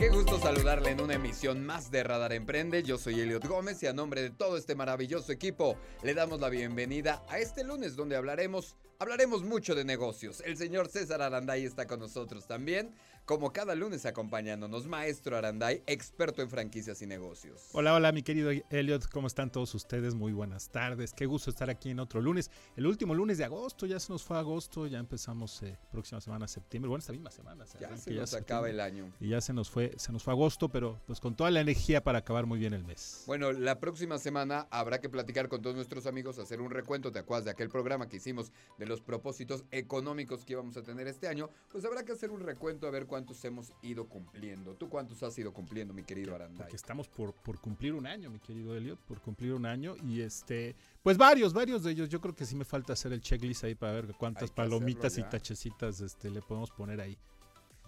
Qué gusto saludarle en una emisión más de Radar Emprende. Yo soy Eliot Gómez y a nombre de todo este maravilloso equipo le damos la bienvenida a este lunes donde hablaremos hablaremos mucho de negocios. El señor César Aranday está con nosotros también como cada lunes acompañándonos, Maestro Aranday, experto en franquicias y negocios. Hola, hola, mi querido Elliot, ¿cómo están todos ustedes? Muy buenas tardes, qué gusto estar aquí en otro lunes, el último lunes de agosto, ya se nos fue agosto, ya empezamos eh, próxima semana, septiembre, bueno, esta misma semana. Ya se nos acaba el año. Y ya se nos fue, se nos fue agosto, pero pues con toda la energía para acabar muy bien el mes. Bueno, la próxima semana habrá que platicar con todos nuestros amigos, hacer un recuento, ¿te acuerdas de aquel programa que hicimos de los propósitos económicos que íbamos a tener este año? Pues habrá que hacer un recuento a ver cuántos hemos ido cumpliendo. ¿Tú cuántos has ido cumpliendo, mi querido Aranday? Porque estamos por, por cumplir un año, mi querido Elliot, por cumplir un año. Y este, pues varios, varios de ellos. Yo creo que sí me falta hacer el checklist ahí para ver cuántas palomitas y tachecitas este, le podemos poner ahí.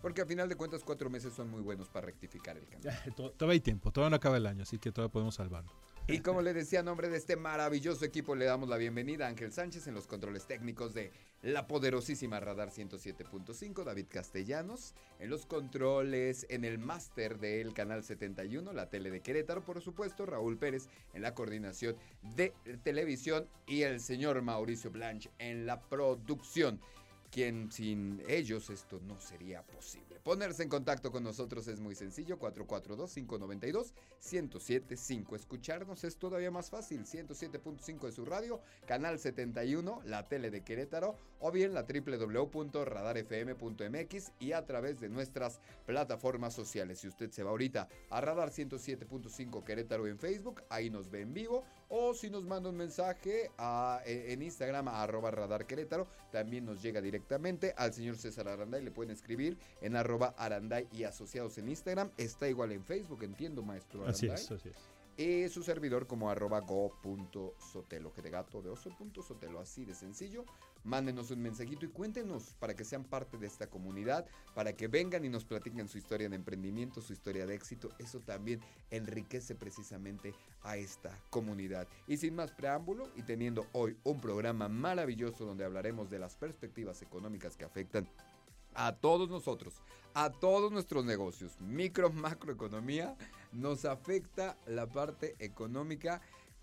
Porque a final de cuentas cuatro meses son muy buenos para rectificar el cambio. todavía hay tiempo, todavía no acaba el año, así que todavía podemos salvarlo. Y como le decía, a nombre de este maravilloso equipo le damos la bienvenida a Ángel Sánchez en los controles técnicos de la poderosísima Radar 107.5, David Castellanos en los controles, en el máster del Canal 71, la tele de Querétaro, por supuesto, Raúl Pérez en la coordinación de televisión y el señor Mauricio Blanche en la producción quien sin ellos esto no sería posible. Ponerse en contacto con nosotros es muy sencillo, 442-592-1075. Escucharnos es todavía más fácil, 107.5 de su radio, canal 71, la tele de Querétaro, o bien la www.radarfm.mx y a través de nuestras plataformas sociales. Si usted se va ahorita a Radar 107.5 Querétaro en Facebook, ahí nos ve en vivo, o si nos manda un mensaje e, en Instagram a arroba Radar Querétaro, también nos llega directamente al señor César Aranday, le pueden escribir en arroba Aranday y asociados en Instagram, está igual en Facebook, entiendo maestro Aranday. Así es, así es. Su servidor como arroba go.sotelo, que de gato de oso.sotelo, así de sencillo. Mándenos un mensajito y cuéntenos para que sean parte de esta comunidad, para que vengan y nos platiquen su historia de emprendimiento, su historia de éxito. Eso también enriquece precisamente a esta comunidad. Y sin más preámbulo, y teniendo hoy un programa maravilloso donde hablaremos de las perspectivas económicas que afectan a todos nosotros, a todos nuestros negocios, micro, macroeconomía, nos afecta la parte económica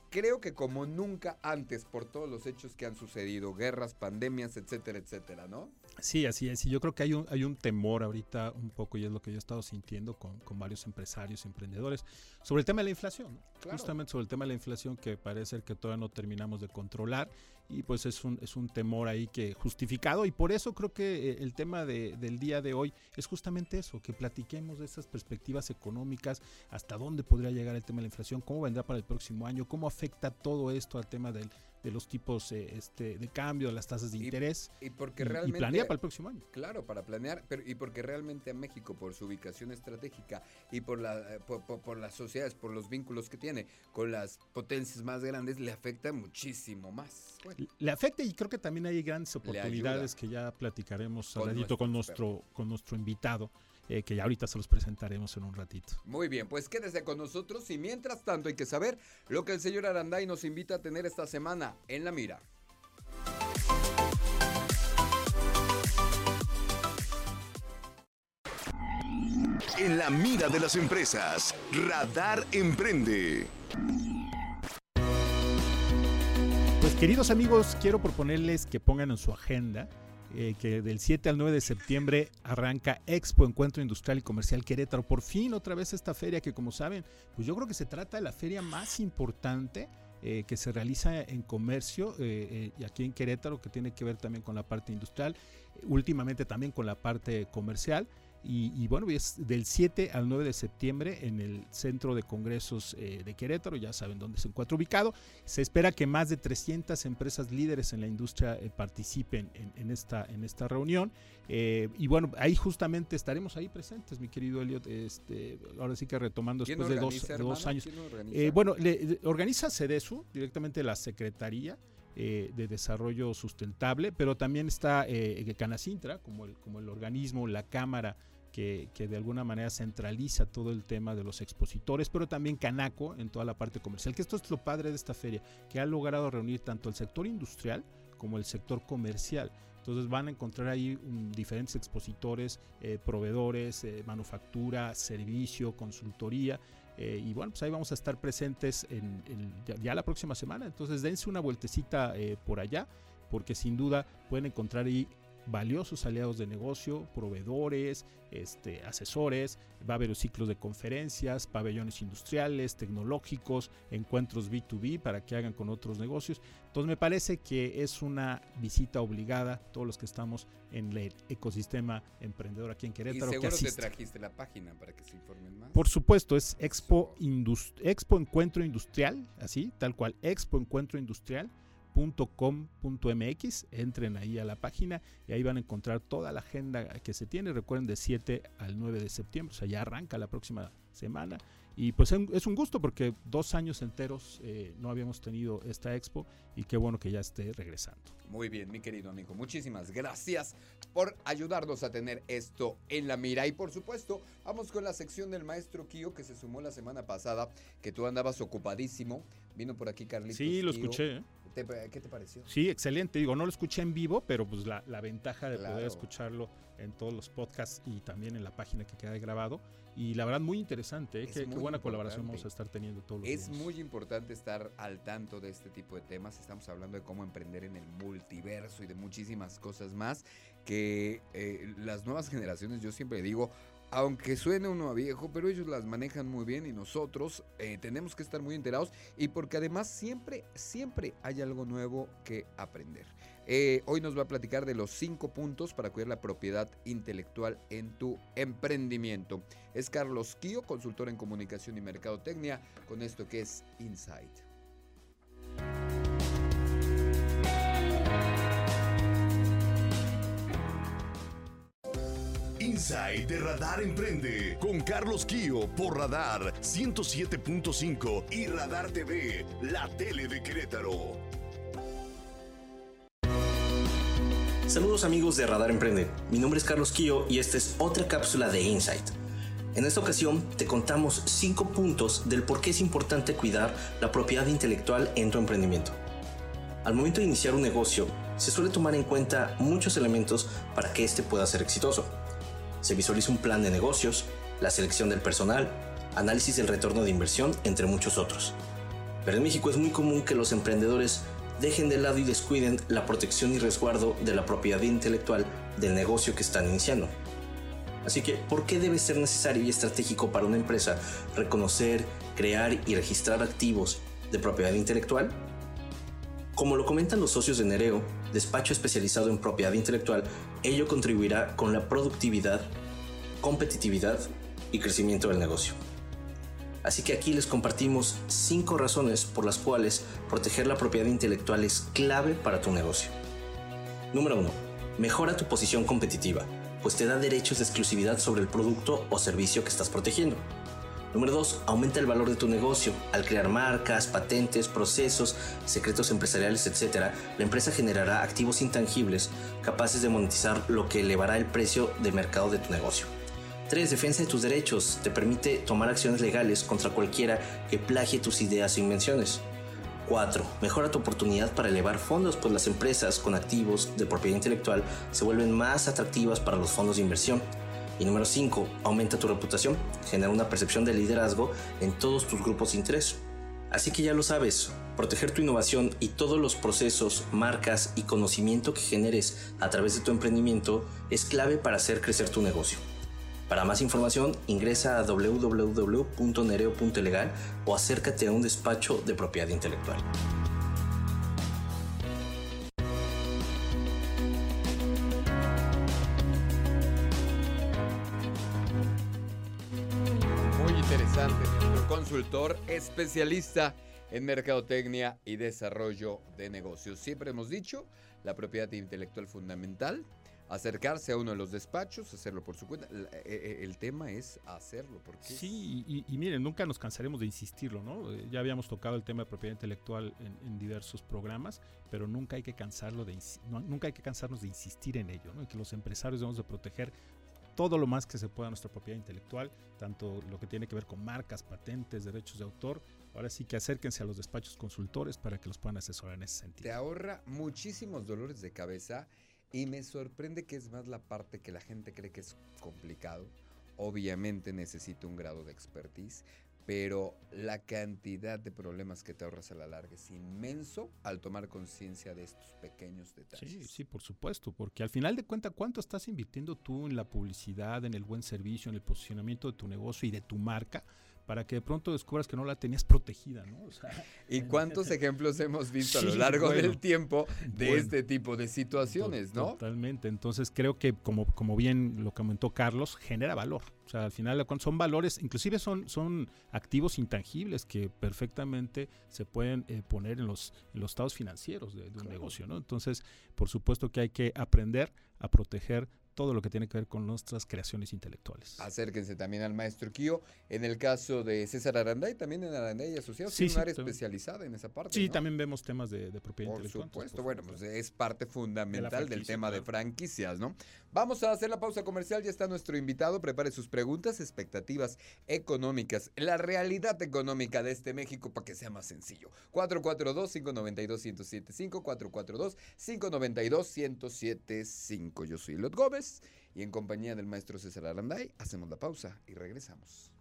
creo que como nunca antes por todos los hechos que han sucedido, guerras, pandemias, etcétera, etcétera, ¿no? Sí, así es. Y yo creo que hay un, hay un temor ahorita un poco, y es lo que yo he estado sintiendo con, con varios empresarios, emprendedores, sobre el tema de la inflación. Justamente sobre el tema de la inflación que parece que todavía no terminamos de controlar y pues es un, es un temor ahí que justificado y por eso creo que eh, el tema de, del día de hoy es justamente eso, que platiquemos de esas perspectivas económicas, hasta dónde podría llegar el tema de la inflación, cómo vendrá para el próximo año, cómo afecta todo esto al tema del, de los tipos eh, este, de cambio, de las tasas de interés. Y, porque realmente, y planear para el próximo año. Claro, para planear, pero y porque realmente a México, por su ubicación estratégica y por, la, eh, por, las sociedades, por los vínculos que tiene con las potencias más grandes, le afecta muchísimo más. Le afecta y creo que también hay grandes oportunidades que ya platicaremos al con nuestro, con nuestro invitado. Eh, que ya ahorita se los presentaremos en un ratito. Muy bien, pues quédese con nosotros y mientras tanto hay que saber lo que el señor Aranday nos invita a tener esta semana en la mira. En la mira de las empresas, Radar Emprende. Pues queridos amigos, quiero proponerles que pongan en su agenda eh, que del 7 al 9 de septiembre arranca Expo Encuentro Industrial y Comercial Querétaro. Por fin otra vez esta feria que como saben, pues yo creo que se trata de la feria más importante eh, que se realiza en comercio eh, y aquí en Querétaro, que tiene que ver también con la parte industrial, últimamente también con la parte comercial. Y, bueno, es del 7 al 9 de septiembre en el Centro de Congresos eh, de Querétaro, ya saben dónde se encuentra ubicado. Se espera que más de 300 empresas líderes en la industria eh, participen en, esta, en esta reunión. Eh, y bueno, ahí justamente estaremos ahí presentes, mi querido Elliot. Este, ahora sí que retomando después de dos, años. bueno, le, organiza CEDESU, directamente la Secretaría. de Desarrollo Sustentable, pero también está eh, Canacintra como el, como el organismo, la Cámara que, de alguna manera centraliza todo el tema de los expositores, pero también Canaco en toda la parte comercial, que esto es lo padre de esta feria, que ha logrado reunir tanto el sector industrial como el sector comercial Entonces van a encontrar ahí um, diferentes expositores, eh, proveedores, eh, manufactura, servicio, consultoría. Eh, y bueno, pues ahí vamos a estar presentes en, en- ya, la próxima semana. Entonces dense una vueltecita por allá, porque sin duda pueden encontrar ahí valiosos aliados de negocio, proveedores, este, asesores, va a haber ciclos de conferencias, pabellones industriales, tecnológicos, encuentros B2B para que hagan con otros negocios. Entonces me parece que es una visita obligada todos los que estamos en el ecosistema emprendedor aquí en Y Querétaro. que seguro te asistan. trajiste la página para que se informen más. Por supuesto, es Expo, Indus- Expo Encuentro Industrial, así, tal cual, Expo Encuentro Industrial. .com.mx, entren ahí a la página y ahí van a encontrar toda la agenda que se tiene. Recuerden de 7 al 9 de septiembre, o sea, ya arranca la próxima semana. Y pues es un- gusto porque dos años enteros eh, no habíamos tenido esta expo y qué bueno que ya esté regresando. Muy bien, mi querido amigo. Muchísimas gracias por ayudarnos a tener esto en la mira. Y por supuesto, vamos con la sección del maestro Kio que se sumó la semana pasada, que tú andabas ocupadísimo. Vino por aquí Carlitos. Sí, lo Kio. escuché. ¿eh? ¿Te- ¿Qué te pareció? Sí, excelente. Digo, no lo escuché en vivo, pero pues la, la ventaja de Claro. poder escucharlo en todos los podcasts y también en la página que queda grabado. Y la verdad, muy interesante. ¿eh? Qué, buena colaboración vamos a estar teniendo todos los Es muy importante estar al tanto de este tipo de temas. Estamos hablando de cómo emprender en el multiverso y de muchísimas cosas más que eh, las nuevas generaciones, yo siempre digo, aunque suene uno a viejo, pero ellos las manejan muy bien y nosotros eh, tenemos que estar muy enterados y porque además siempre, siempre hay algo nuevo que aprender. Eh, hoy nos va a platicar de los cinco puntos para cuidar la propiedad intelectual en tu emprendimiento. Es Carlos Kio, consultor en comunicación y mercadotecnia, con esto que es Insight. Inside de Radar Emprende con Carlos Kio por Radar 107.5 y Radar TV, la tele de Querétaro. Saludos amigos de Radar Emprende. Mi nombre es Carlos Quillo y esta es otra cápsula de Insight. En esta ocasión te contamos 5 puntos del por qué es importante cuidar la propiedad intelectual en tu emprendimiento. Al momento de iniciar un negocio, se suele tomar en cuenta muchos elementos para que éste pueda ser exitoso. Se visualiza un plan de negocios, la selección del personal, análisis del retorno de inversión, entre muchos otros. Pero en México es muy común que los emprendedores dejen de lado y descuiden la protección y resguardo de la propiedad intelectual del negocio que están iniciando. Así que, ¿por qué debe ser necesario y estratégico para una empresa reconocer, crear y registrar activos de propiedad intelectual? Como lo comentan los socios de Nereo, despacho especializado en propiedad intelectual, ello contribuirá con la productividad, competitividad y crecimiento del negocio. Así que aquí les compartimos 5 razones por las cuales proteger la propiedad intelectual es clave para tu negocio. Número 1. Mejora tu posición competitiva, pues te da derechos de exclusividad sobre el producto o servicio que estás protegiendo. Número 2. Aumenta el valor de tu negocio. Al crear marcas, patentes, procesos, secretos empresariales, etc., la empresa generará activos intangibles capaces de monetizar lo que elevará el precio de mercado de tu negocio. 3. Defensa de tus derechos. Te permite tomar acciones legales contra cualquiera que plagie tus ideas o invenciones. 4. Mejora tu oportunidad para elevar fondos, pues las empresas con activos de propiedad intelectual se vuelven más atractivas para los fondos de inversión. Y número 5. Aumenta tu reputación. Genera una percepción de liderazgo en todos tus grupos de interés. Así que ya lo sabes, proteger tu innovación y todos los procesos, marcas y conocimiento que generes a través de tu emprendimiento es clave para hacer crecer tu negocio. Para más información, ingresa a www.nereo.legal o acércate a un despacho de propiedad intelectual. Especialista en mercadotecnia y desarrollo de negocios. Siempre hemos dicho, la propiedad intelectual fundamental, acercarse a uno de los despachos, hacerlo por su cuenta. El, eh, el tema es hacerlo, porque Sí, y, miren, nunca nos cansaremos de insistirlo, ¿no? Eh, Ya habíamos tocado el tema de propiedad intelectual en, diversos programas, pero nunca hay que cansarlo de nunca hay que cansarnos de insistir en ello, ¿no? Que los empresarios debemos de proteger todo lo más que se pueda nuestra propiedad intelectual, tanto lo que tiene que ver con marcas, patentes, derechos de autor. Ahora sí que acérquense a los despachos consultores para que los puedan asesorar en ese te sentido. ahorra muchísimos dolores de cabeza Y me sorprende que es más la parte que la gente cree que es complicado. Obviamente necesita un grado de expertise, pero la cantidad de problemas que te ahorras a la larga es inmenso al tomar conciencia de estos pequeños detalles. Sí, sí, por supuesto, porque al final de cuentas, ¿cuánto estás invirtiendo tú en la publicidad, en el buen servicio, en el posicionamiento de tu negocio y de tu marca? Para que de pronto descubras que no la tenías protegida, ¿no? O sea, ¿Y cuántos ejemplos hemos visto a lo largo del tiempo de este tipo de situaciones, no? Totalmente. Entonces creo que, como, como bien lo comentó Carlos, genera valor. O sea, al final son valores, inclusive son, son activos intangibles que perfectamente se pueden eh, poner en los, en los estados financieros de, un negocio, ¿no? Entonces, por supuesto que hay que aprender a proteger todo lo que tiene que ver con nuestras creaciones intelectuales. Acérquense también al maestro Kio. En el caso de César Aranday, también en Aranday Asociados, sí, un área especializada en esa parte. Sí, también vemos temas de, propiedad intelectual. Por supuesto, bueno, pues es parte fundamental del tema de franquicias, ¿no? Vamos a hacer la pausa comercial, ya está nuestro invitado, prepare sus preguntas, expectativas económicas, la realidad económica de este México para que sea más sencillo. 442-592-1075, 442-592-1075. Yo soy Lot Gómez y en compañía del maestro César Aranday hacemos la pausa y regresamos.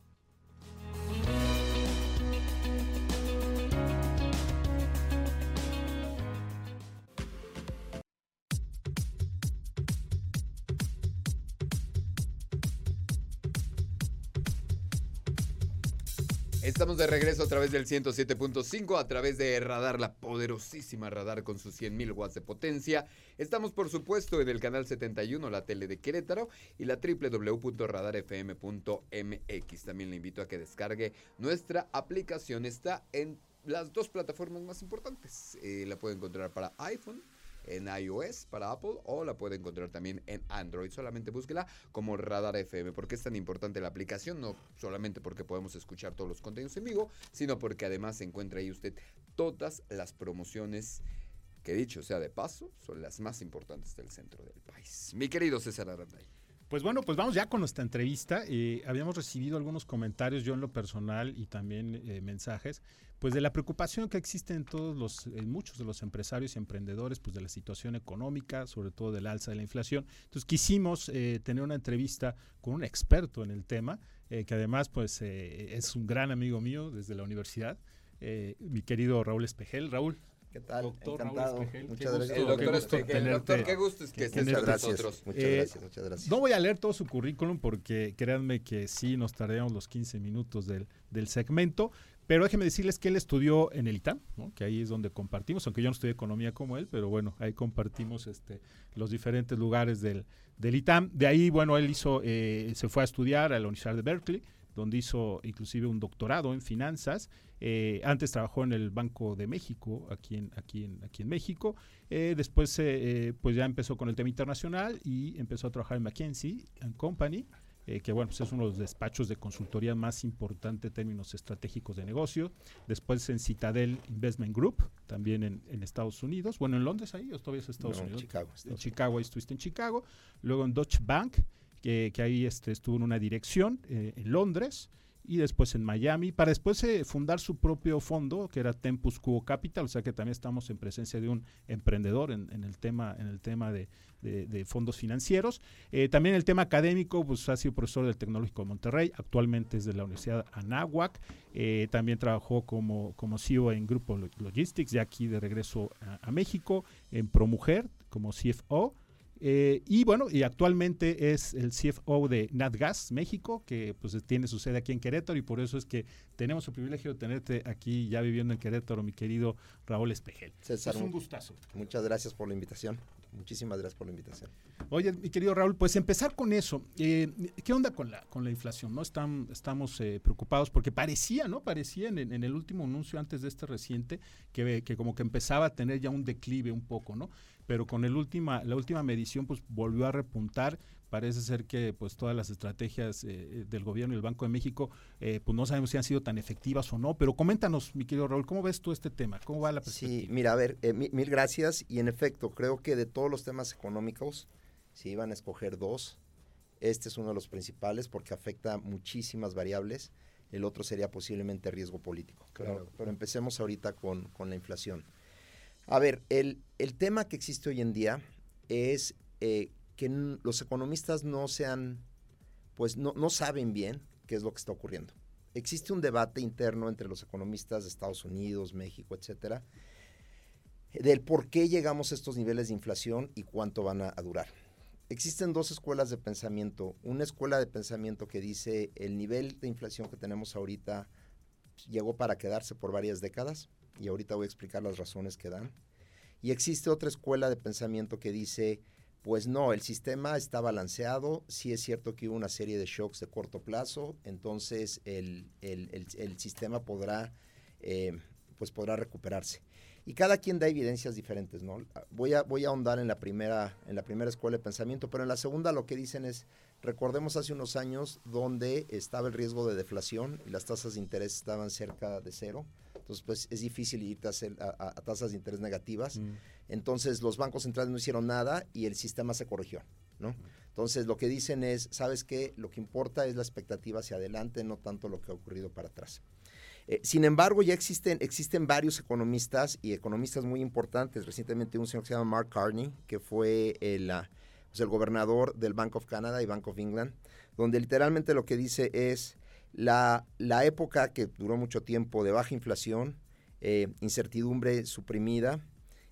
Estamos de regreso a través del 107.5, a través de Radar, la poderosísima Radar con sus 100.000 watts de potencia. Estamos, por supuesto, en el canal 71, la tele de Querétaro, y la www.radarfm.mx. También le invito a que descargue nuestra aplicación. Está en las dos plataformas más importantes. Eh, la puede encontrar para iPhone en iOS para Apple o la puede encontrar también en Android. Solamente búsquela como Radar FM. ¿Por qué es tan importante la aplicación? No solamente porque podemos escuchar todos los contenidos en vivo, sino porque además encuentra ahí usted todas las promociones que dicho sea de paso, son las más importantes del centro del país. Mi querido César Aranday. Pues bueno, pues vamos ya con nuestra entrevista. Eh, habíamos recibido algunos comentarios, yo en lo personal y también eh, mensajes, pues de la preocupación que existe en todos los, en muchos de los empresarios y emprendedores, pues de la situación económica, sobre todo del alza de la inflación. Entonces quisimos eh, tener una entrevista con un experto en el tema, que además pues es un gran amigo mío desde la universidad, mi querido Raúl Espejel. Raúl, ¿Qué tal? Doctor Encantado. Muchas gracias. doctor, qué gusto es que estés con nosotros. Muchas eh, gracias, muchas gracias. No voy a leer todo su currículum porque créanme que sí nos tardamos los 15 minutos del, del segmento, pero déjeme decirles que él estudió en el ITAM, que ahí es donde compartimos, aunque yo no estudié economía como él, pero bueno, ahí compartimos este, los diferentes lugares del, del ITAM. De ahí, bueno, él hizo, eh, se fue a estudiar a la Universidad de Berkeley, donde hizo inclusive un doctorado en finanzas. Eh, antes trabajó en el Banco de México, aquí en, aquí en, aquí en México. Eh, después eh, pues ya empezó con el tema internacional y empezó a trabajar en McKinsey Company. que bueno, pues es uno de los despachos de consultoría más importantes en términos estratégicos de negocio. Después en Citadel Investment Group, también en, Estados Unidos. Bueno, en Londres ahí, o todavía es Estados Unidos. En Chicago. En Chicago, ahí estuviste en Chicago. Luego en Deutsche Bank, que, ahí este, estuvo en una dirección eh, en Londres y después en Miami, para después eh, fundar su propio fondo, que era Tempus Quo Capital, o sea que también estamos en presencia de un emprendedor en, el tema, en el tema de, fondos financieros. Eh, también el tema académico, pues ha sido profesor del Tecnológico de Monterrey, actualmente es de la Universidad Anáhuac, también trabajó como, como CEO en Grupo Logistics, ya aquí de regreso a, a México, en ProMujer como CFO, eh, y bueno, y actualmente es el CFO de NatGas México, que pues tiene su sede aquí en Querétaro y por eso es que tenemos el privilegio de tenerte aquí ya viviendo en Querétaro, mi querido Raúl Espejel. César, es un gustazo. Muchas gracias por la invitación. Muchísimas gracias por la invitación. Oye, mi querido Raúl, pues empezar con eso. Eh, ¿Qué onda con la, con la inflación? ¿no? estamos eh, preocupados porque parecía, ¿no? Parecía en, en, el último anuncio antes de este reciente que, que como que empezaba a tener ya un declive un poco, ¿no? pero con el última, la última medición pues volvió a repuntar. Parece ser que pues todas las estrategias eh, del gobierno y el Banco de México eh, pues no sabemos si han sido tan efectivas o no, pero coméntanos, mi querido Raúl, ¿cómo ves tú este tema? ¿Cómo va la perspectiva? Sí, mira, a ver, eh, mil gracias y en efecto creo que de todos los temas económicos, si iban a escoger dos, este es uno de los principales porque afecta muchísimas variables. El otro sería posiblemente riesgo político. Claro. Pero, empecemos ahorita con, con la inflación. A ver, el, tema que existe hoy en día es eh, que los economistas no sean, pues no, no saben bien qué es lo que está ocurriendo. Existe un debate interno entre los economistas de Estados Unidos, México, etcétera, del por qué llegamos a estos niveles de inflación y cuánto van a, durar. Existen dos escuelas de pensamiento. Una escuela de pensamiento que dice el nivel de inflación que tenemos ahorita llegó para quedarse por varias décadas y ahorita voy a explicar las razones que dan. Y existe otra escuela de pensamiento que dice, pues no, el sistema está balanceado, sí es cierto que hubo una serie de shocks de corto plazo, entonces el, sistema podrá, eh, pues podrá recuperarse. Y cada quien da evidencias diferentes, ¿no? Voy a, voy a ahondar en la, primera, en la primera escuela de pensamiento, pero en la segunda lo que dicen es, recordemos hace unos años donde estaba el riesgo de deflación y las tasas de interés estaban cerca de cero. Entonces, pues es difícil irte a, a, tasas de interés negativas. Mm. Entonces, los bancos centrales no hicieron nada y el sistema se corrigió, ¿no? Entonces, lo que dicen es, ¿sabes qué? Lo que importa es la expectativa hacia adelante, no tanto lo que ha ocurrido para atrás. Eh, sin embargo, ya existen, existen varios economistas y economistas muy importantes. Recientemente un señor que se llama Mark Carney, que fue el, ah, pues, el gobernador del Bank of Canada y Bank of England, donde literalmente lo que dice es la, la época que duró mucho tiempo de baja inflación, eh, incertidumbre suprimida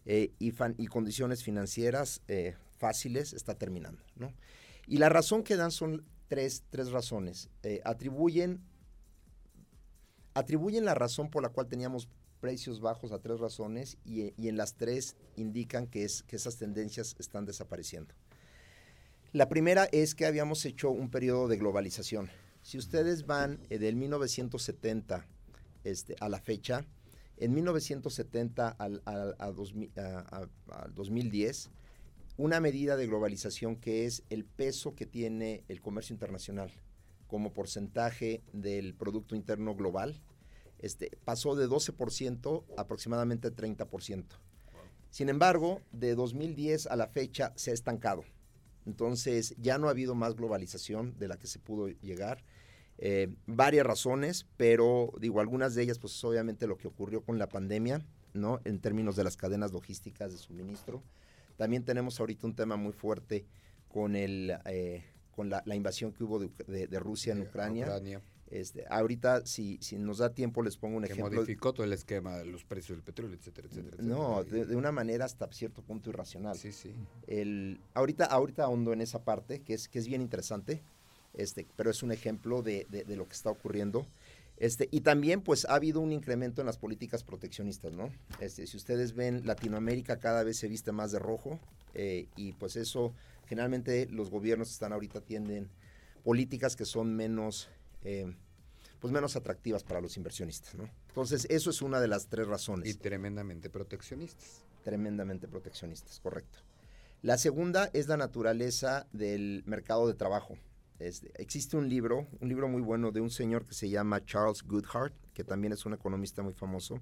eh, y, y, condiciones financieras fáciles está terminando. ¿no? Y la razón que dan son tres, tres razones. atribuyen atribuyen la razón por la cual teníamos precios bajos a tres razones y, en las tres indican que, es, que esas tendencias están desapareciendo. La primera es que habíamos hecho un periodo de globalización. Si ustedes van eh, del 1970 este, a la fecha, en 1970 al, al 2010, una medida de globalización que es el peso que tiene el comercio internacional como porcentaje del Producto Interno Global, este, pasó de 12% a aproximadamente 30%. Sin embargo, de 2010 a la fecha se ha estancado. Entonces, ya no ha habido más globalización de la que se pudo llegar. Eh, varias razones, pero digo, algunas de ellas, pues obviamente lo que ocurrió con la pandemia, ¿no? En términos de las cadenas logísticas de suministro. También tenemos ahorita un tema muy fuerte con el, eh, con la, invasión que hubo de, Rusia en Ucrania. Este, ahorita, si, si nos da tiempo, les pongo un que ejemplo. modificó todo el esquema de los precios del petróleo, etcétera, etcétera. no, de, una manera hasta cierto punto irracional. Sí, sí. El, ahorita, ahorita ahondo en esa parte, que es, que es bien interesante, este, pero es un ejemplo de, de, lo que está ocurriendo. Este, y también, pues, ha habido un incremento en las políticas proteccionistas, ¿no? Este, si ustedes ven, Latinoamérica cada vez se viste más de rojo, eh, y pues eso generalmente los gobiernos están ahorita tienden políticas que son menos, eh, pues menos atractivas para los inversionistas, ¿no? Entonces, eso es una de las tres razones. Y tremendamente proteccionistas. Tremendamente proteccionistas, correcto. La segunda es la naturaleza del mercado de trabajo. Existe un libro, un libro muy bueno de un señor que se llama Charles Goodhart, que también es un economista muy famoso.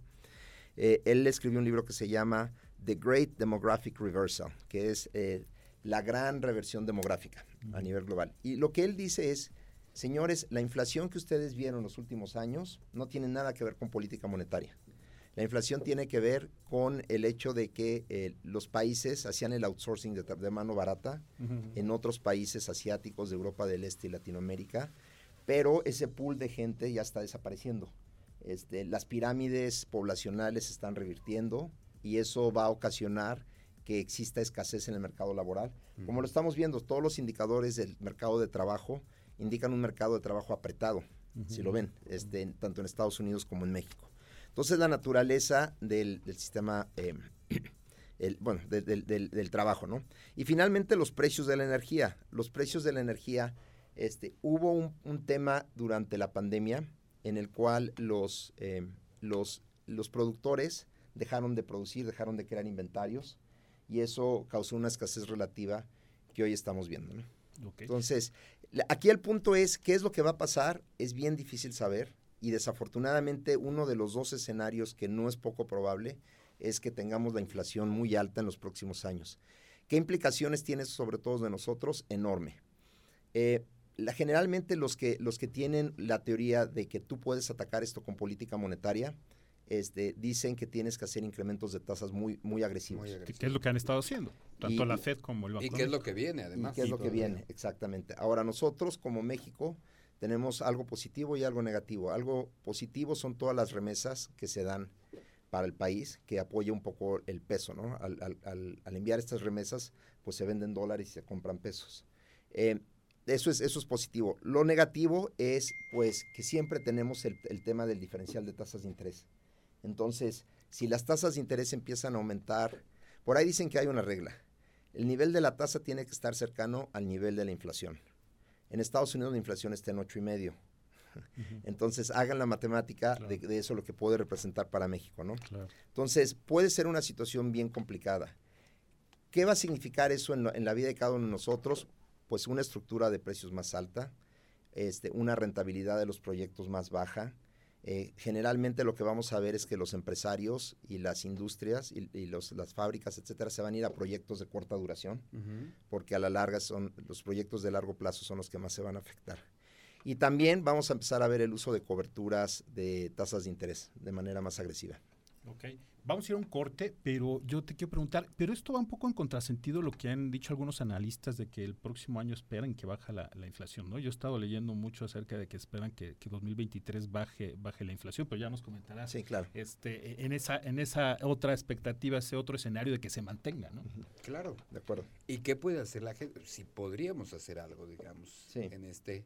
Eh, él escribió un libro que se llama The Great Demographic Reversal, que es eh, la gran reversión demográfica a nivel global. Y lo que él dice es, señores, la inflación que ustedes vieron en los últimos años no tiene nada que ver con política monetaria. La inflación tiene que ver con el hecho de que eh, los países hacían el outsourcing de, mano barata en otros países asiáticos de Europa del Este y Latinoamérica, pero ese pool de gente ya está desapareciendo. Este, las pirámides poblacionales se están revirtiendo y eso va a ocasionar que exista escasez en el mercado laboral. Como lo estamos viendo, todos los indicadores del mercado de trabajo indican un mercado de trabajo apretado, si lo ven, este, tanto en Estados Unidos como en México. Entonces, la naturaleza del, sistema, em, el, bueno, del, trabajo, ¿no? Y finalmente, los precios de la energía. Los precios de la energía, este, hubo un, tema durante la pandemia en el cual los, em, los, los productores dejaron de producir, dejaron de crear inventarios y eso causó una escasez relativa que hoy estamos viendo. Entonces, aquí el punto es, ¿qué es lo que va a pasar? Es bien difícil saber y desafortunadamente uno de los dos escenarios que no es poco probable es que tengamos la inflación muy alta en los próximos años. ¿Qué implicaciones tiene eso sobre todos de nosotros? Enorme. Eh, la, generalmente los que, los que tienen la teoría de que tú puedes atacar esto con política monetaria, este, dicen que tienes que hacer incrementos de tasas muy, muy agresivos. Muy Que, agresivo. que es lo que han estado haciendo, tanto Y- la Fed como el Banco ¿Y qué es lo que viene, ¿Y además? qué es lo que viene? Exactamente. Ahora, nosotros como México tenemos algo positivo y algo negativo. Algo positivo son todas las remesas que se dan para el país, que apoya un poco el peso, ¿no? Al, al- al- enviar estas remesas, pues se venden dólares y se compran pesos. Eh, eso, es, eso es positivo. Lo negativo es, pues, que siempre tenemos el, el tema del diferencial de tasas de interés. Entonces, si las tasas de interés empiezan a aumentar, por ahí dicen que hay una regla. El nivel de la tasa tiene que estar cercano al nivel de la inflación. En Estados Unidos la inflación está en ocho y medio. Entonces hagan la matemática de, eso lo que puede representar para México, ¿no? Claro. Entonces puede ser una situación bien complicada. ¿Qué va a significar eso en, lo- en la vida de cada uno de nosotros? Pues una estructura de precios más alta, este, una rentabilidad de los proyectos más baja. Eh, generalmente lo que vamos a ver es que los empresarios y las industrias y, y los- las fábricas, etcétera, se van a ir a proyectos de corta duración porque a la larga son los proyectos de largo plazo son los que más se van a afectar. Y también vamos a empezar a ver el uso de coberturas de tasas de interés de manera más agresiva. Ok. Vamos a ir a un corte, pero yo te quiero preguntar, pero esto va un poco en contrasentido lo que han dicho algunos analistas de que el próximo año esperan que baja la, la inflación, ¿no? Yo he estado leyendo mucho acerca de que esperan que, que 2023 baje, baje la inflación, pero ya nos comentarás Sí, claro. este, en, esa, en esa otra expectativa, ese otro escenario de que se mantenga, ¿no? Claro. De acuerdo. ¿Y qué puede hacer la gente? Si podríamos hacer algo, digamos, Sí. en este,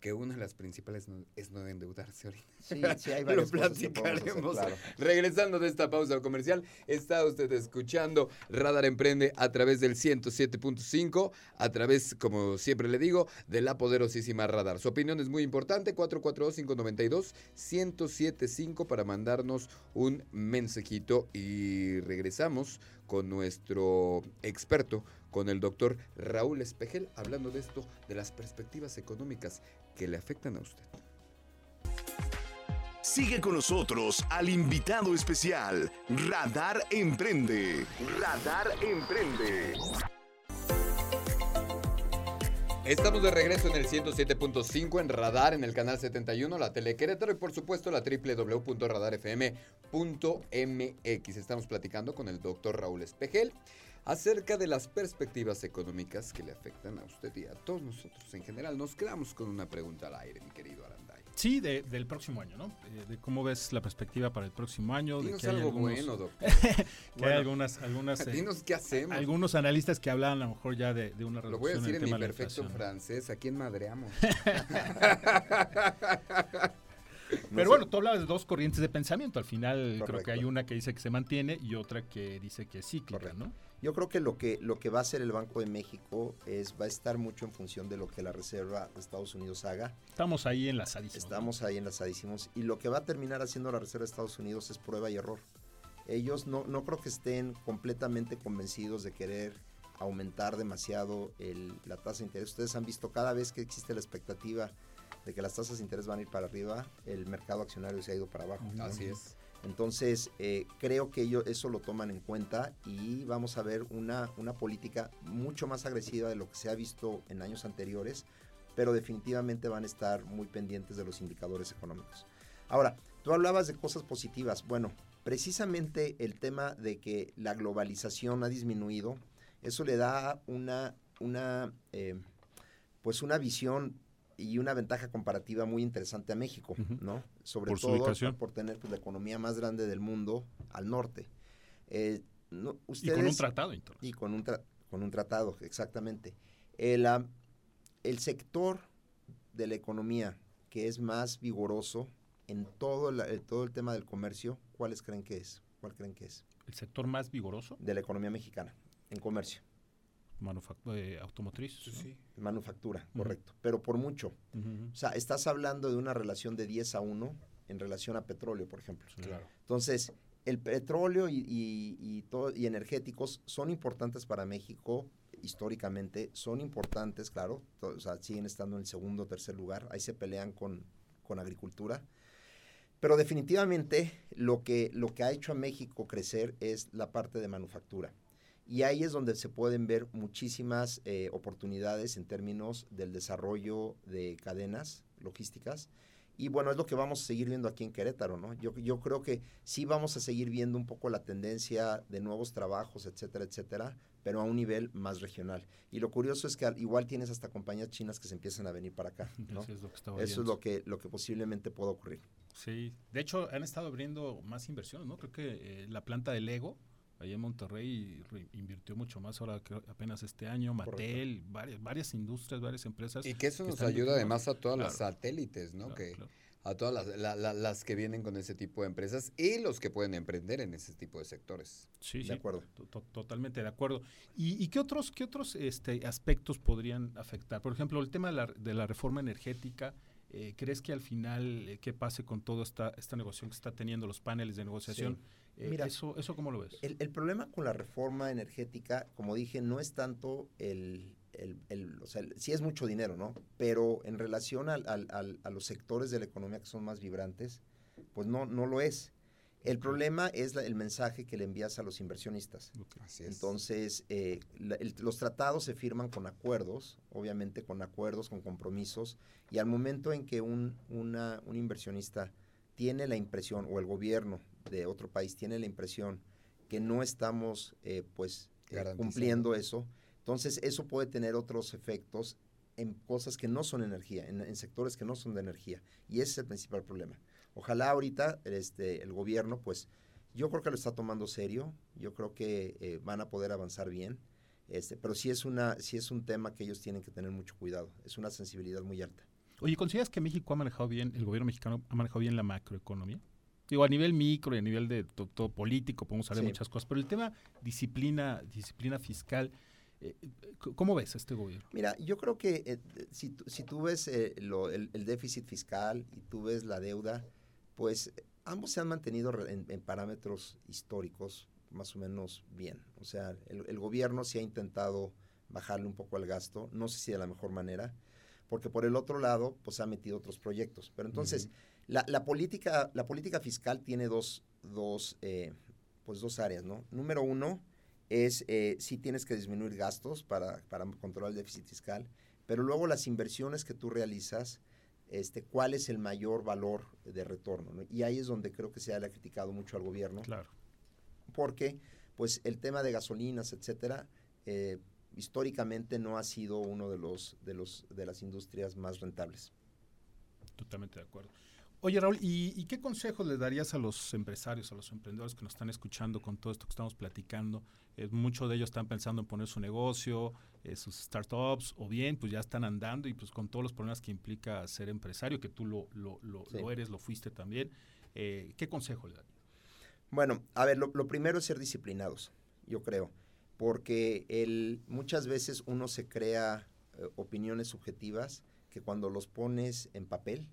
que una de las principales no- es no endeudarse ahorita. Sí, sí hay Lo varias hacer, platicaremos. claro. Regresando de esta pausa comercial, está usted escuchando Radar Emprende a través del 107.5, a través, como siempre le digo, de la poderosísima Radar. Su opinión es muy importante, 442-592-1075 para mandarnos un mensajito y regresamos con nuestro experto, con el doctor Raúl Espejel, hablando de esto, de las perspectivas económicas que le afectan a usted. Sigue con nosotros al invitado especial, Radar Emprende. Radar Emprende. Estamos de regreso en el 107.5 en Radar, en el canal 71, la Tele Querétaro y por supuesto la www.radarfm.mx. Estamos platicando con el doctor Raúl Espejel acerca de las perspectivas económicas que le afectan a usted y a todos nosotros en general. Nos quedamos con una pregunta al aire, mi querido Aranday. Sí, de- del próximo año, ¿no? Eh, de cómo ves la perspectiva para el próximo año, de Dinos hay algo algunos, bueno, doctor. que hay Bueno, algunas, algunas, eh, Dinos qué hacemos. algunos analistas que hablan a lo mejor ya de, de una Lo voy a reducción decir en mi de perfecto francés. ¿A quién madreamos? Pero sé. bueno, tú hablabas de dos corrientes de pensamiento. Al final creo que hay una que dice que se mantiene y otra que dice que es cíclica, Correcto. ¿no? Yo creo que lo que lo que va a hacer el Banco de México es va a estar mucho en función de lo que la Reserva de Estados Unidos haga. Estamos ahí enlazadísimos. Estamos ahí enlazadísimos y lo que va a terminar haciendo la Reserva de Estados Unidos es prueba y error. Ellos no, no creo que estén completamente convencidos de querer aumentar demasiado el- la tasa de interés. Ustedes han visto cada vez que existe la expectativa de que las tasas de interés van a ir para arriba, el mercado accionario se ha ido para abajo. ¿no? Así es. Entonces, eh, creo que ellos eso lo toman en cuenta y vamos a ver una, una política mucho más agresiva de lo que se ha visto en años anteriores, pero definitivamente van a estar muy pendientes de los indicadores económicos. Ahora, tú hablabas de cosas positivas. Bueno, precisamente el tema de que la globalización ha disminuido, eso le da una, una, eh, pues una visión y una ventaja comparativa muy interesante a México. ¿no? Sobre Por todo por tener pues, la economía más grande del mundo al norte. Eh, no, Y con un tratado internacional. y con un, tra- con un tratado, exactamente. El, ah, el sector de la economía que es más vigoroso en todo, la- el, todo el tema del comercio, ¿cuáles creen que es? ¿Cuál creen que es? El sector más vigoroso, De la economía mexicana, en comercio, eh, automotriz. ¿no? manufactura, correcto, pero por mucho. O sea, estás hablando de una relación de 10 a 1 en relación a petróleo, por ejemplo. Claro. Entonces, el petróleo y, y- y todo, y energéticos son importantes para México históricamente, son importantes, claro, to- o sea, siguen estando en el segundo o tercer lugar, ahí se pelean con, con agricultura. Pero definitivamente lo que, lo que ha hecho a México crecer es la parte de manufactura. Y ahí es donde se pueden ver muchísimas eh, oportunidades en términos del desarrollo de cadenas logísticas Y bueno, es lo que vamos a seguir viendo aquí en Querétaro, ¿no? Yo, yo creo que sí vamos a seguir viendo un poco la tendencia de nuevos trabajos, etcétera, etcétera, pero a un nivel más regional. Y lo curioso es que al- igual tienes hasta compañías chinas que se empiezan a venir para acá, ¿no? Eso es lo que estaba Eso es lo que, lo que posiblemente pueda ocurrir. Sí, de hecho han estado abriendo más inversiones, ¿no? Creo que eh, la planta de Lego, allá en Monterrey, re- invirtió mucho más ahora creo, apenas este año, Mattel, varias, varias industrias, varias empresas. Y que eso nos ayuda además a todas las satélites, ¿no? Claro, que claro. a todas las, la- la- las que vienen con ese tipo de empresas y los que pueden emprender en ese tipo de sectores. Sí, De sí, acuerdo. to- to- totalmente de acuerdo. ¿Y, y qué otros, qué otros este, aspectos podrían afectar? Por ejemplo, el tema de la, de la reforma energética. Eh, ¿Crees que al final eh, qué pase con toda esta, esta negociación que está teniendo los paneles de negociación? Eh, Mira, eso, ¿Eso cómo lo ves? El, el problema con la reforma energética, como dije, no es tanto el, el- el- o sea, el- sí es mucho dinero, ¿no? Pero en relación al- al- al- a los sectores de la economía que son más vibrantes, pues no, no lo es. El problema es la- el mensaje que le envías a los inversionistas. Así es. Entonces, eh, la- el- los tratados se firman con acuerdos, obviamente con acuerdos, con compromisos, y al momento en que un, una- un inversionista tiene la impresión, o el gobierno de otro país tiene la impresión que no estamos eh, pues eh, cumpliendo eso, entonces eso puede tener otros efectos en cosas que no son energía, en, en sectores que no son de energía, y ese es el principal problema. Ojalá ahorita este, el gobierno pues yo creo que lo está tomando serio, yo creo que eh, van a poder avanzar bien, este, pero sí es, una, sí es un tema que ellos tienen que tener mucho cuidado, es una sensibilidad muy alta. Oye, ¿consideras que México ha manejado bien, el gobierno mexicano ha manejado bien la macroeconomía? Digo, a nivel micro y a nivel de to- todo político, podemos hablar de Sí. muchas cosas, pero el tema disciplina, disciplina fiscal, eh, ¿cómo ves este gobierno? Mira, yo creo que eh, si, tú- si tú ves eh, lo- el, el déficit fiscal y tú ves la deuda, pues ambos se han mantenido en, en parámetros históricos más o menos bien. O sea, el, el gobierno sí ha intentado bajarle un poco al gasto, no sé si de la mejor manera, porque por el otro lado, pues ha metido otros proyectos. Pero entonces, la, la política, la política fiscal tiene dos, dos, eh, pues dos áreas, ¿no? Número uno es eh, si tienes que disminuir gastos para, para controlar el déficit fiscal, pero luego las inversiones que tú realizas, este, cuál es el mayor valor de retorno. ¿no? Y ahí es donde creo que se le ha criticado mucho al gobierno, Claro. porque pues el tema de gasolinas, etcétera, eh, históricamente no ha sido uno de los, de los de las industrias más rentables. Totalmente de acuerdo. Oye, Raúl, ¿y, y qué consejos le darías a los empresarios, a los emprendedores que nos están escuchando con todo esto que estamos platicando? Eh, muchos de ellos están pensando en poner su negocio, eh, sus startups, o bien, pues ya están andando y pues con todos los problemas que implica ser empresario, que tú lo, lo, lo, Sí. lo eres, lo fuiste también. Eh, ¿Qué consejo le darías? Bueno, a ver, lo, primero es ser disciplinados, yo creo, porque el, muchas veces uno se crea opiniones subjetivas que cuando los pones en papel,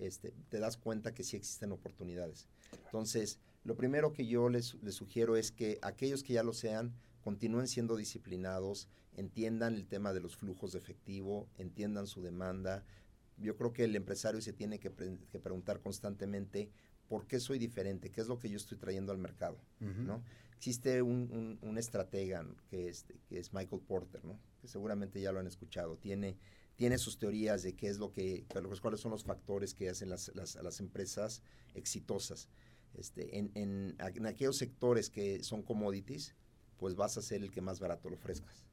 este, te das cuenta que sí existen oportunidades. Entonces, lo primero que yo les, les sugiero es que aquellos que ya lo sean, continúen siendo disciplinados, entiendan el tema de los flujos de efectivo, entiendan su demanda. Yo creo que el empresario se tiene que, pre- que preguntar constantemente por qué soy diferente, qué es lo que yo estoy trayendo al mercado. ¿no? Existe un, un- un estratega que es, que es Michael Porter, ¿no? que seguramente ya lo han escuchado. Tiene, tiene sus teorías de qué es lo que, cuáles cuáles son los factores que hacen las, las- a las empresas exitosas. Este, en, en, en aquellos sectores que son commodities, pues vas a ser el que más barato lo ofrezcas.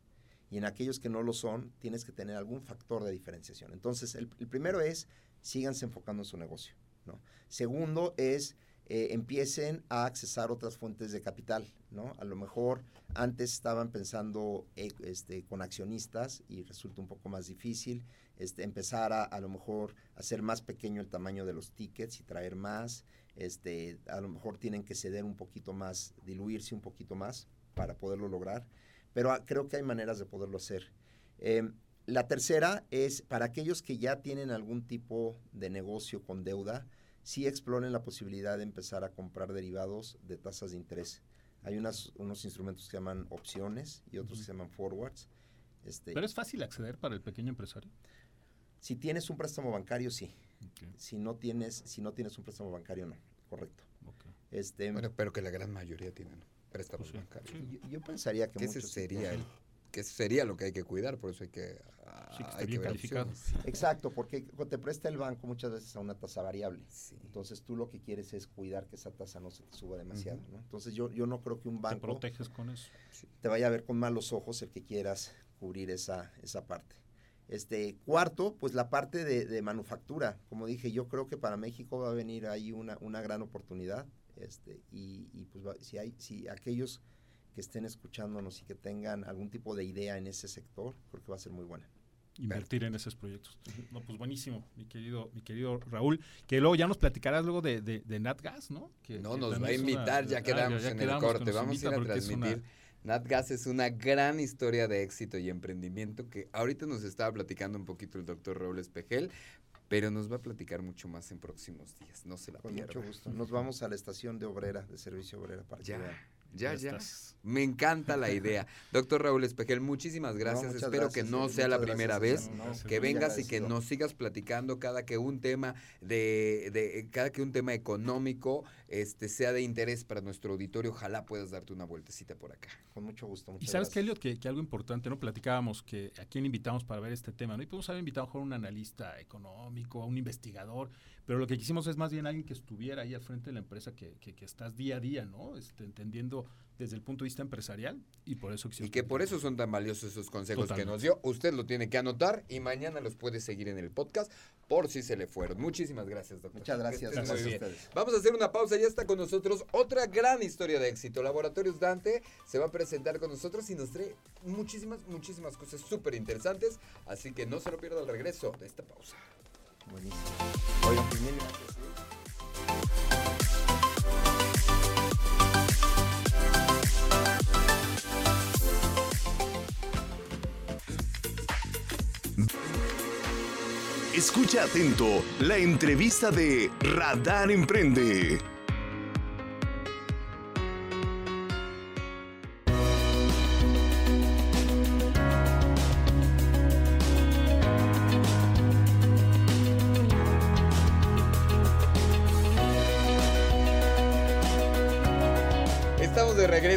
Y en aquellos que no lo son, tienes que tener algún factor de diferenciación. Entonces, el, el primero es, síganse enfocando en su negocio. ¿no? Segundo es, eh, empiecen a accesar otras fuentes de capital, ¿no? A lo mejor antes estaban pensando eh, este, con accionistas y resulta un poco más difícil este, empezar a, a lo mejor hacer más pequeño el tamaño de los tickets y traer más, este, a lo mejor tienen que ceder un poquito más, diluirse un poquito más para poderlo lograr, pero ah, creo que hay maneras de poderlo hacer. Eh, la tercera es para aquellos que ya tienen algún tipo de negocio con deuda, sí exploren la posibilidad de empezar a comprar derivados de tasas de interés. Hay unas, unos instrumentos que se llaman opciones y otros que se llaman forwards. Este, ¿Pero es fácil acceder para el pequeño empresario? si tienes un préstamo bancario, sí. Si no tienes, si no tienes un préstamo bancario, no. Correcto. Este, Bueno, pero que la gran mayoría tienen préstamos Pues sí, bancarios. sí. yo, yo pensaría que Que muchos sería el que eso sería lo que hay que cuidar, por eso hay que, ah, Sí, que hay ver opciones. Exacto, porque te presta el banco muchas veces a una tasa variable. Sí. Entonces tú lo que quieres es cuidar que esa tasa no se te suba demasiado. Entonces yo, yo no creo que un Te banco proteges con eso. te vaya a ver con malos ojos el que quieras cubrir esa, esa parte. Este cuarto, pues la parte de, de manufactura. Como dije, yo creo que para México va a venir ahí una, una gran oportunidad. Este, y, y, pues va- si hay, si aquellos que estén escuchándonos y que tengan algún tipo de idea en ese sector, creo que va a ser muy buena. Invertir en esos proyectos. No, pues buenísimo, mi querido, mi querido Raúl. Que luego ya nos platicarás luego de, de, de Natgas, ¿no? Que- No, que nos va a una- invitar, ya ah, quedamos ya en quedamos el corte. Vamos a ir a transmitir. NatGas es una gran historia de éxito y emprendimiento que ahorita nos estaba platicando un poquito el doctor Raúl Espejel, pero nos va a platicar mucho más en próximos días. No se la Con pierda. mucho gusto. Nos vamos a la estación de obrera, de servicio obrera para Ya, ya, Ya estás. Me encanta la idea. Doctor Raúl Espejel, muchísimas gracias. Espero gracias, que no Edwin, sea la primera gracias, vez. no, que vengas y que nos sigas platicando cada que un tema de, de- cada que un tema económico este sea de interés para nuestro auditorio, ojalá puedas darte una vueltecita por acá. Con mucho gusto. Y muchas sabes que. Elliot, que, que algo importante, ¿no? Platicábamos que a quién invitamos para ver este tema, ¿no? Y podemos haber invitado a un analista económico, a un investigador, pero lo que quisimos es más bien alguien que estuviera ahí al frente de la empresa, que, que, que estás día a día, ¿no? Este, entendiendo desde el punto de vista empresarial y por eso Y quisimos que por eso son tan valiosos esos consejos que nos dio. Usted lo tiene que anotar y mañana los puede seguir en el podcast por si se le fueron. Muchísimas gracias, doctor. Muchas gracias. a ustedes. Vamos a hacer una pausa, ya está con nosotros otra gran historia de éxito. Laboratorios Dante se va a presentar con nosotros y nos trae muchísimas, muchísimas cosas súper interesantes. Así que no se lo pierda al regreso de esta pausa. Buenísimo. Oigan, pues mil gracias. Escucha atento la entrevista de Radar Emprende.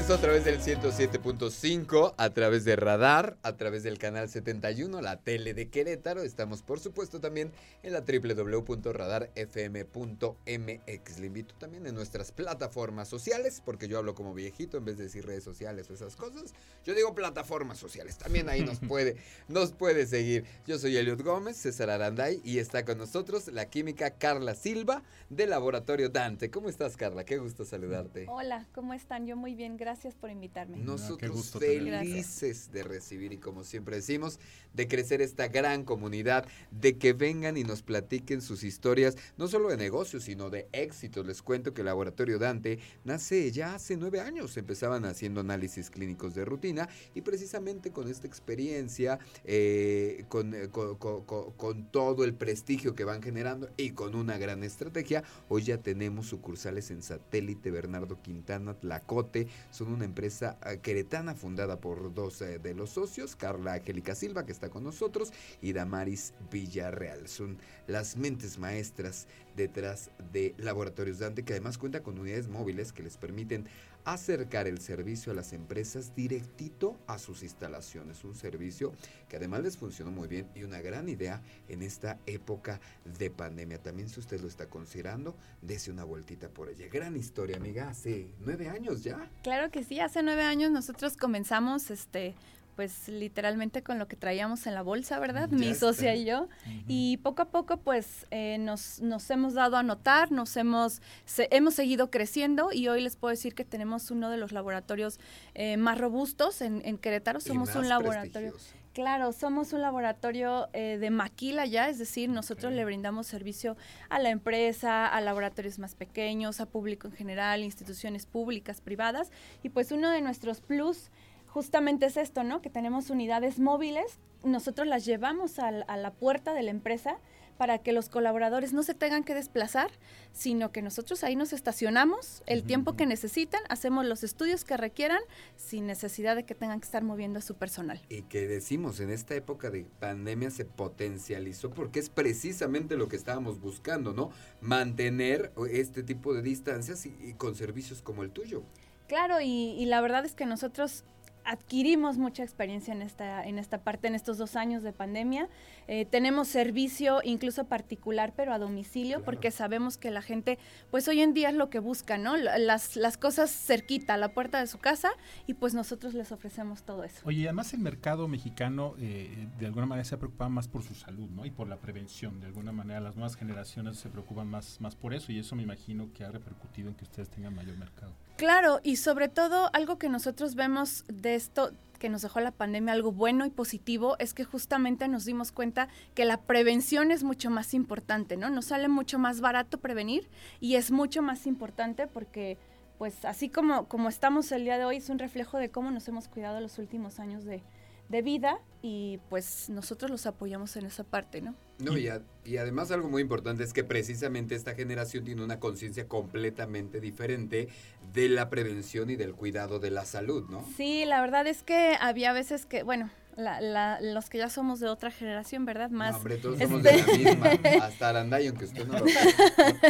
De a través del 107.5, a través de Radar, a través del canal 71, la tele de Querétaro. Estamos, por supuesto, también en la www.radarfm.mx. Le invito también en nuestras plataformas sociales, porque yo hablo como viejito en vez de decir redes sociales o esas cosas. Yo digo plataformas sociales, también ahí nos puede, nos puede seguir. Yo soy Eliot Gómez, César Aranday, y está con nosotros la química Carla Silva del Laboratorio Dante. ¿Cómo estás, Carla? Qué gusto saludarte. Hola, ¿cómo están? Yo muy bien, gracias por invitarme. No. Nosotros tenerte. felices de recibir y como siempre decimos, de crecer esta gran comunidad, de que vengan y nos platiquen sus historias, no solo de negocios, sino de éxitos. Les cuento que el Laboratorio Dante nace ya hace nueve años. Empezaban haciendo análisis clínicos de rutina y precisamente con esta experiencia, eh, con, eh, co- co- co- con todo el prestigio que van generando y con una gran estrategia, hoy ya tenemos sucursales en Satélite, Bernardo Quintana, Tlacote, son una empresa eh, queretana fundada por dos eh, de los socios, Carla Angélica Silva, que está con nosotros, y Damaris Villarreal. Son las mentes maestras detrás de Laboratorios Dante, que además cuenta con unidades móviles que les permiten acercar el servicio a las empresas directito a sus instalaciones. Un servicio que además les funcionó muy bien y una gran idea en esta época de pandemia. También si usted lo está considerando, dese una vueltita por ella. Gran historia, amiga. Hace nueve años ya. Claro que sí, hace nueve años nosotros comenzamos, este, pues literalmente con lo que traíamos en la bolsa, ¿verdad? Ya Mi está. socia y yo. Y poco a poco, pues, eh, nos, nos hemos dado a notar, nos hemos, se- hemos seguido creciendo y hoy les puedo decir que tenemos uno de los laboratorios eh, más robustos en, en Querétaro. Somos un laboratorio. Claro, somos un laboratorio eh, de maquila ya, es decir, nosotros le brindamos servicio a la empresa, a laboratorios más pequeños, a público en general, instituciones públicas, privadas. Y pues uno de nuestros plus justamente es esto, ¿no? Que tenemos unidades móviles, nosotros las llevamos al- a la puerta de la empresa para que los colaboradores no se tengan que desplazar, sino que nosotros ahí nos estacionamos el tiempo que necesitan, hacemos los estudios que requieran sin necesidad de que tengan que estar moviendo a su personal. Y que decimos, en esta época de pandemia se potencializó porque es precisamente lo que estábamos buscando, ¿no? Mantener este tipo de distancias y, y con servicios como el tuyo. Claro, y, y la verdad es que nosotros adquirimos mucha experiencia en esta, en esta parte, en estos dos años de pandemia. Eh, tenemos servicio incluso particular, pero a domicilio, porque sabemos que la gente, pues hoy en día es lo que busca, ¿no? Las, las cosas cerquita, a la puerta de su casa, y pues nosotros les ofrecemos todo eso. Oye, además el mercado mexicano eh, de alguna manera se preocupa más por su salud, ¿no? Y por la prevención. De alguna manera las nuevas generaciones se preocupan más, más por eso, y eso me imagino que ha repercutido en que ustedes tengan mayor mercado. Claro, y sobre todo algo que nosotros vemos de esto que nos dejó la pandemia, algo bueno y positivo, es que justamente nos dimos cuenta que la prevención es mucho más importante, ¿no? Nos sale mucho más barato prevenir y es mucho más importante porque, pues así como, como estamos el día de hoy, es un reflejo de cómo nos hemos cuidado los últimos años de, de vida y pues nosotros los apoyamos en esa parte, ¿no? No, y, y, además algo muy importante es que precisamente esta generación tiene una conciencia completamente diferente de la prevención y del cuidado de la salud, ¿no? Sí, la verdad es que había veces que, bueno, la, la, los que ya somos de otra generación, ¿verdad? Más. No, hombre, todos somos de la misma. Hasta Arandayo, aunque usted no lo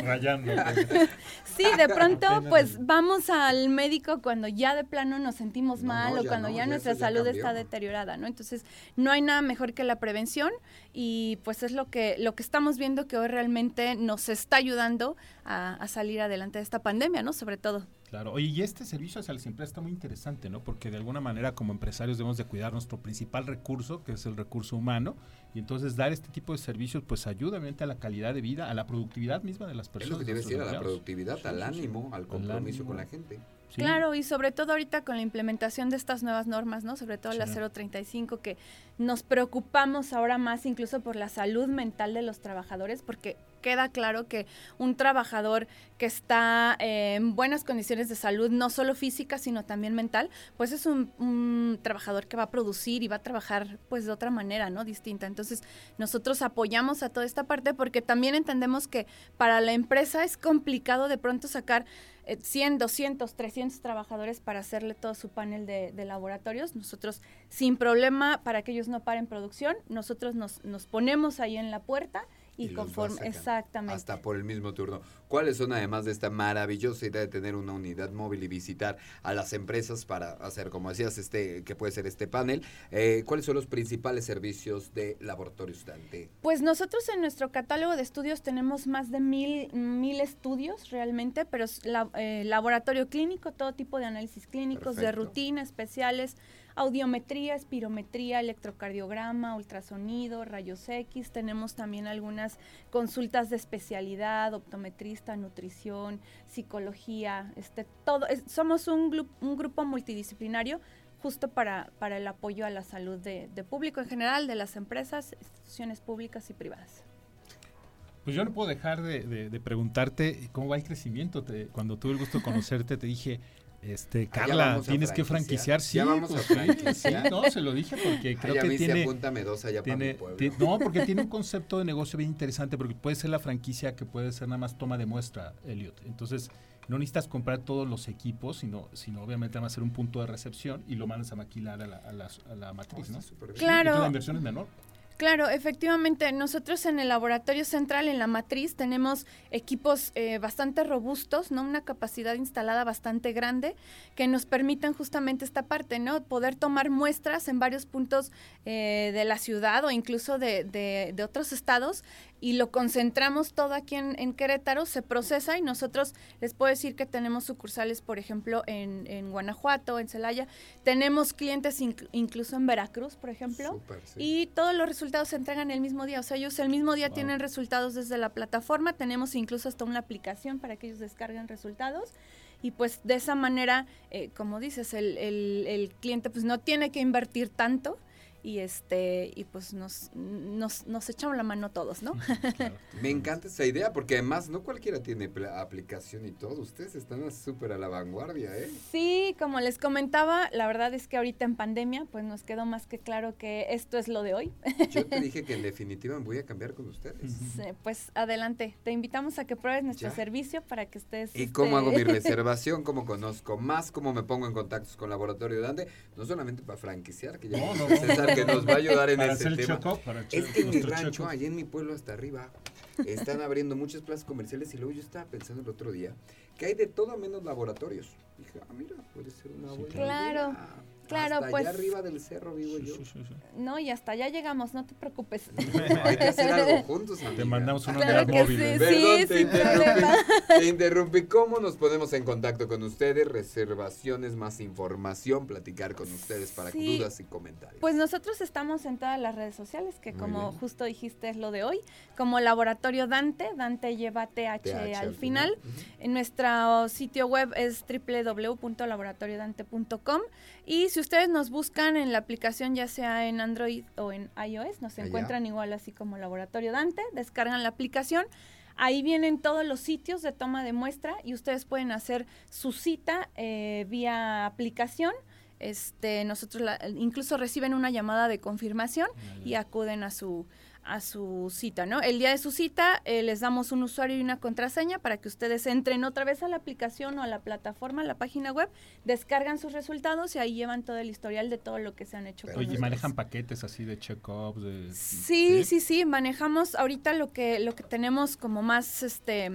Rayando. sí, de pronto, pues vamos al médico cuando ya de plano nos sentimos no, mal no, o cuando ya, ya nuestra salud está deteriorada, ¿no? Entonces, no hay nada mejor que la prevención y pues es lo que, lo que estamos viendo que hoy realmente nos está ayudando a, a salir adelante de esta pandemia, ¿no? Sobre todo. Claro, oye, y este servicio hacia la empresa está muy interesante, ¿no? Porque de alguna manera como empresarios debemos de cuidar nuestro principal recurso, que es el recurso humano, y entonces dar este tipo de servicios pues ayuda obviamente a la calidad de vida, a la productividad misma de las personas. Es lo que que decir, a la productividad, al ánimo, al compromiso con la gente. Sí. Claro, y sobre todo ahorita con la implementación de estas nuevas normas, ¿no? Sobre todo sí. la 035, que nos preocupamos ahora más incluso por la salud mental de los trabajadores, porque queda claro que un trabajador que está eh, en buenas condiciones de salud, no solo física, sino también mental, pues es un, un, trabajador que va a producir y va a trabajar pues de otra manera, ¿no? Distinta. Entonces, nosotros apoyamos a toda esta parte porque también entendemos que para la empresa es complicado de pronto sacar 100, 200, 300 trabajadores para hacerle todo su panel de, de, laboratorios. Nosotros, sin problema, para que ellos no paren producción, nosotros nos, nos ponemos ahí en la puerta y, y conforme, exactamente. Hasta por el mismo turno. ¿Cuáles son, además de esta maravillosa idea de tener una unidad móvil y visitar a las empresas para hacer, como decías, este que puede ser este panel? Eh, ¿Cuáles son los principales servicios de Laboratorios Dante? Pues nosotros en nuestro catálogo de estudios tenemos más de mil, mil estudios realmente, pero la, eh, laboratorio clínico, todo tipo de análisis clínicos, Perfecto. de rutina, especiales, audiometría, espirometría, electrocardiograma, ultrasonido, rayos X. Tenemos también algunas consultas de especialidad, optometrista, nutrición, psicología, este, todo. Es, somos un, un, grupo multidisciplinario justo para, para el apoyo a la salud de, público en general, de las empresas, instituciones públicas y privadas. Pues yo no puedo dejar de, preguntarte cómo va el crecimiento. Cuando tuve el gusto de conocerte, te dije, este, Carla, tienes que franquiciar, sí. Ya vamos pues, a franquiciar. Sí, no, se lo dije porque creo Ay, a que tiene, apúntame dos allá tiene, para mi tiene, no, porque tiene un concepto de negocio bien interesante, porque puede ser la franquicia que puede ser nada más toma de muestra, Elliot. Entonces, no necesitas comprar todos los equipos, sino, sino obviamente va a ser un punto de recepción y lo mandas a maquilar a la, a la, a la matriz, ¿no? Claro. Sí, la inversión es menor. Claro, efectivamente, nosotros en el laboratorio central, en la matriz, tenemos equipos eh, bastante robustos, ¿no? Una capacidad instalada bastante grande que nos permiten justamente esta parte, ¿no? Poder tomar muestras en varios puntos eh, de la ciudad o incluso de, de, de, otros estados y lo concentramos todo aquí en, en, Querétaro, se procesa y nosotros les puedo decir que tenemos sucursales, por ejemplo, en, en Guanajuato, en Celaya, tenemos clientes inc incluso en Veracruz, por ejemplo, Super, sí. y todos los resultados se entregan el mismo día, o sea, ellos el mismo día wow. tienen resultados desde la plataforma, tenemos incluso hasta una aplicación para que ellos descarguen resultados. Y pues de esa manera, eh, como dices, el, el, el cliente pues no tiene que invertir tanto, y este y pues nos, nos, nos echamos la mano todos, ¿no? Claro. Me encanta esa idea porque además no cualquiera tiene aplicación y todo, ustedes están súper a la vanguardia, ¿eh? Sí, como les comentaba, la verdad es que ahorita en pandemia pues nos quedó más que claro que esto es lo de hoy. Yo te dije que en definitiva voy a cambiar con ustedes. Sí, pues adelante, te invitamos a que pruebes nuestro ya. servicio para que estés... ¿Y este... cómo hago mi reservación? ¿Cómo conozco más? ¿Cómo me pongo en contactos con Laboratorio Dante? No solamente para franquiciar, que ya no, que nos va a ayudar en para ese tema. Choco, para es que en mi rancho, allá en mi pueblo hasta arriba, están abriendo muchas plazas comerciales y luego yo estaba pensando el otro día que hay de todo menos laboratorios. Dije, ah, mira, puede ser una buena Claro. idea. Claro, Hasta pues. allá arriba del cerro vivo yo. Sí, sí, sí. No, y hasta allá llegamos, no te preocupes. Hay que hacer algo juntos, amiga. Te mandamos una Claro unidad que móvil. sí, Perdón, sí, te, interrumpí, problema. te interrumpí. ¿Cómo nos ponemos en contacto con ustedes? Reservaciones, más información, platicar con ustedes para Sí. dudas y comentarios. Pues nosotros estamos en todas las redes sociales, que Muy como bien. justo dijiste es lo de hoy, como Laboratorio Dante, Dante lleva TH, TH al final. En nuestro sitio web es www.laboratoriodante.com y si ustedes nos buscan en la aplicación ya sea en Android o en iOS, nos Allá. encuentran igual así como Laboratorio Dante, descargan la aplicación. Ahí vienen todos los sitios de toma de muestra y ustedes pueden hacer su cita eh, vía aplicación. Este, nosotros la- incluso reciben una llamada de confirmación y acuden a su a su cita, ¿no? El día de su cita eh, les damos un usuario y una contraseña para que ustedes entren otra vez a la aplicación o a la plataforma, a la página web, descargan sus resultados y ahí llevan todo el historial de todo lo que se han hecho. con Oye, manejan paquetes así de check-ups. de- Sí, sí, sí, manejamos ahorita lo que lo que tenemos como más este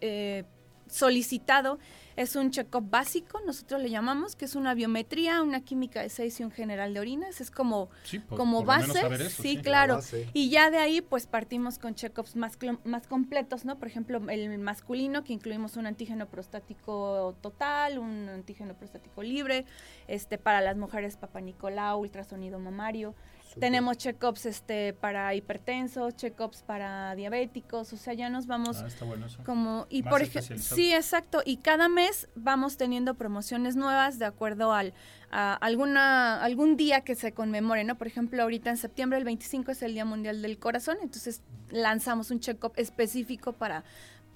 eh, solicitado es un check-up básico, nosotros le llamamos, que es una biometría, una química de 6 y un general de orinas, es como Sí, por- como por lo menos base, saber eso, sí, sí. claro. base. Y ya de ahí, pues partimos con check-ups más, más completos, ¿no? Por ejemplo, el masculino, que incluimos un antígeno prostático total, un antígeno prostático libre, este, para las mujeres papanicolau, ultrasonido mamario. Tenemos check-ups este, para hipertensos, check-ups para diabéticos, o sea, ya nos vamos Ah, está bueno eso. como y Más por ejemplo sí exacto y cada mes vamos teniendo promociones nuevas de acuerdo al a alguna algún día que se conmemore no por ejemplo ahorita en septiembre el 25 es el día mundial del corazón entonces lanzamos un check-up específico para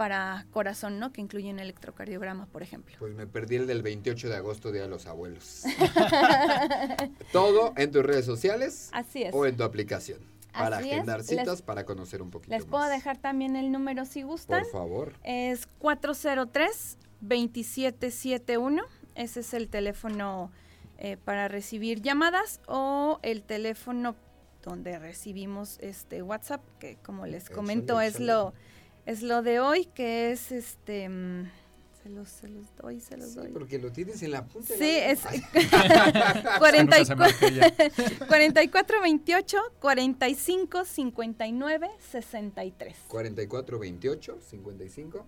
para corazón no que incluye un electrocardiograma por ejemplo Pues me perdí el del 28 de agosto, Día de los Abuelos. Todo en tus redes sociales así es o en tu aplicación. Para Así es. agendar Les- citas, para conocer un poquito les puedo más. dejar también el número si gustan Por favor. Es 403-2771. Ese es el teléfono eh, para recibir llamadas o el teléfono donde recibimos este WhatsApp, que como les Échale, comento es échale. lo es lo de hoy, que es este mm, se los, se los doy, se los Sí, doy. porque lo tienes en la punta. de Sí, la es lengua. Que nunca se 44 marque ella. 4428 45 59 63. 44, 28, 55.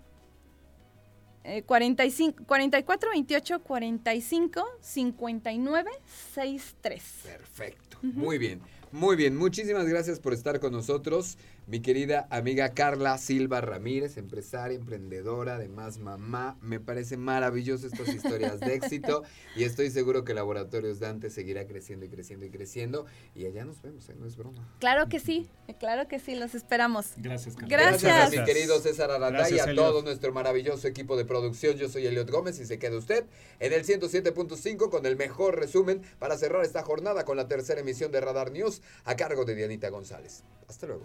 Eh, 45, 44 28 45 59 63. Perfecto. Muy bien. Muy bien. Muchísimas gracias por estar con nosotros. Mi querida amiga Carla Silva Ramírez, empresaria, emprendedora, además mamá. Me parece maravilloso estas historias de éxito y estoy seguro que Laboratorios Dante seguirá creciendo y creciendo y creciendo. Y allá nos vemos, ¿eh? no es broma. Claro que sí, claro que sí, los esperamos. Gracias, Carlos. Gracias. a mi querido César Aranda y Gracias, a Eliot. todo nuestro maravilloso equipo de producción. Yo soy Eliot Gómez y se queda usted en el 107.5 con el mejor resumen para cerrar esta jornada con la tercera emisión de Radar News a cargo de Dianita González. Hasta luego.